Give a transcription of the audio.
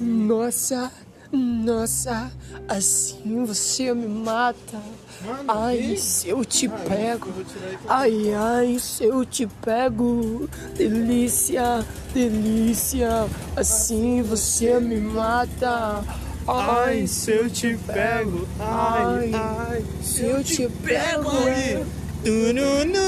Nossa, nossa, assim você me mata. Ai, se eu te pego. Ai, ai, se eu te pego. Delícia, delícia, assim, assim você me mata. Ai, se eu te pego. Ai, ai, se eu te pego. É. Tu, nu, nu.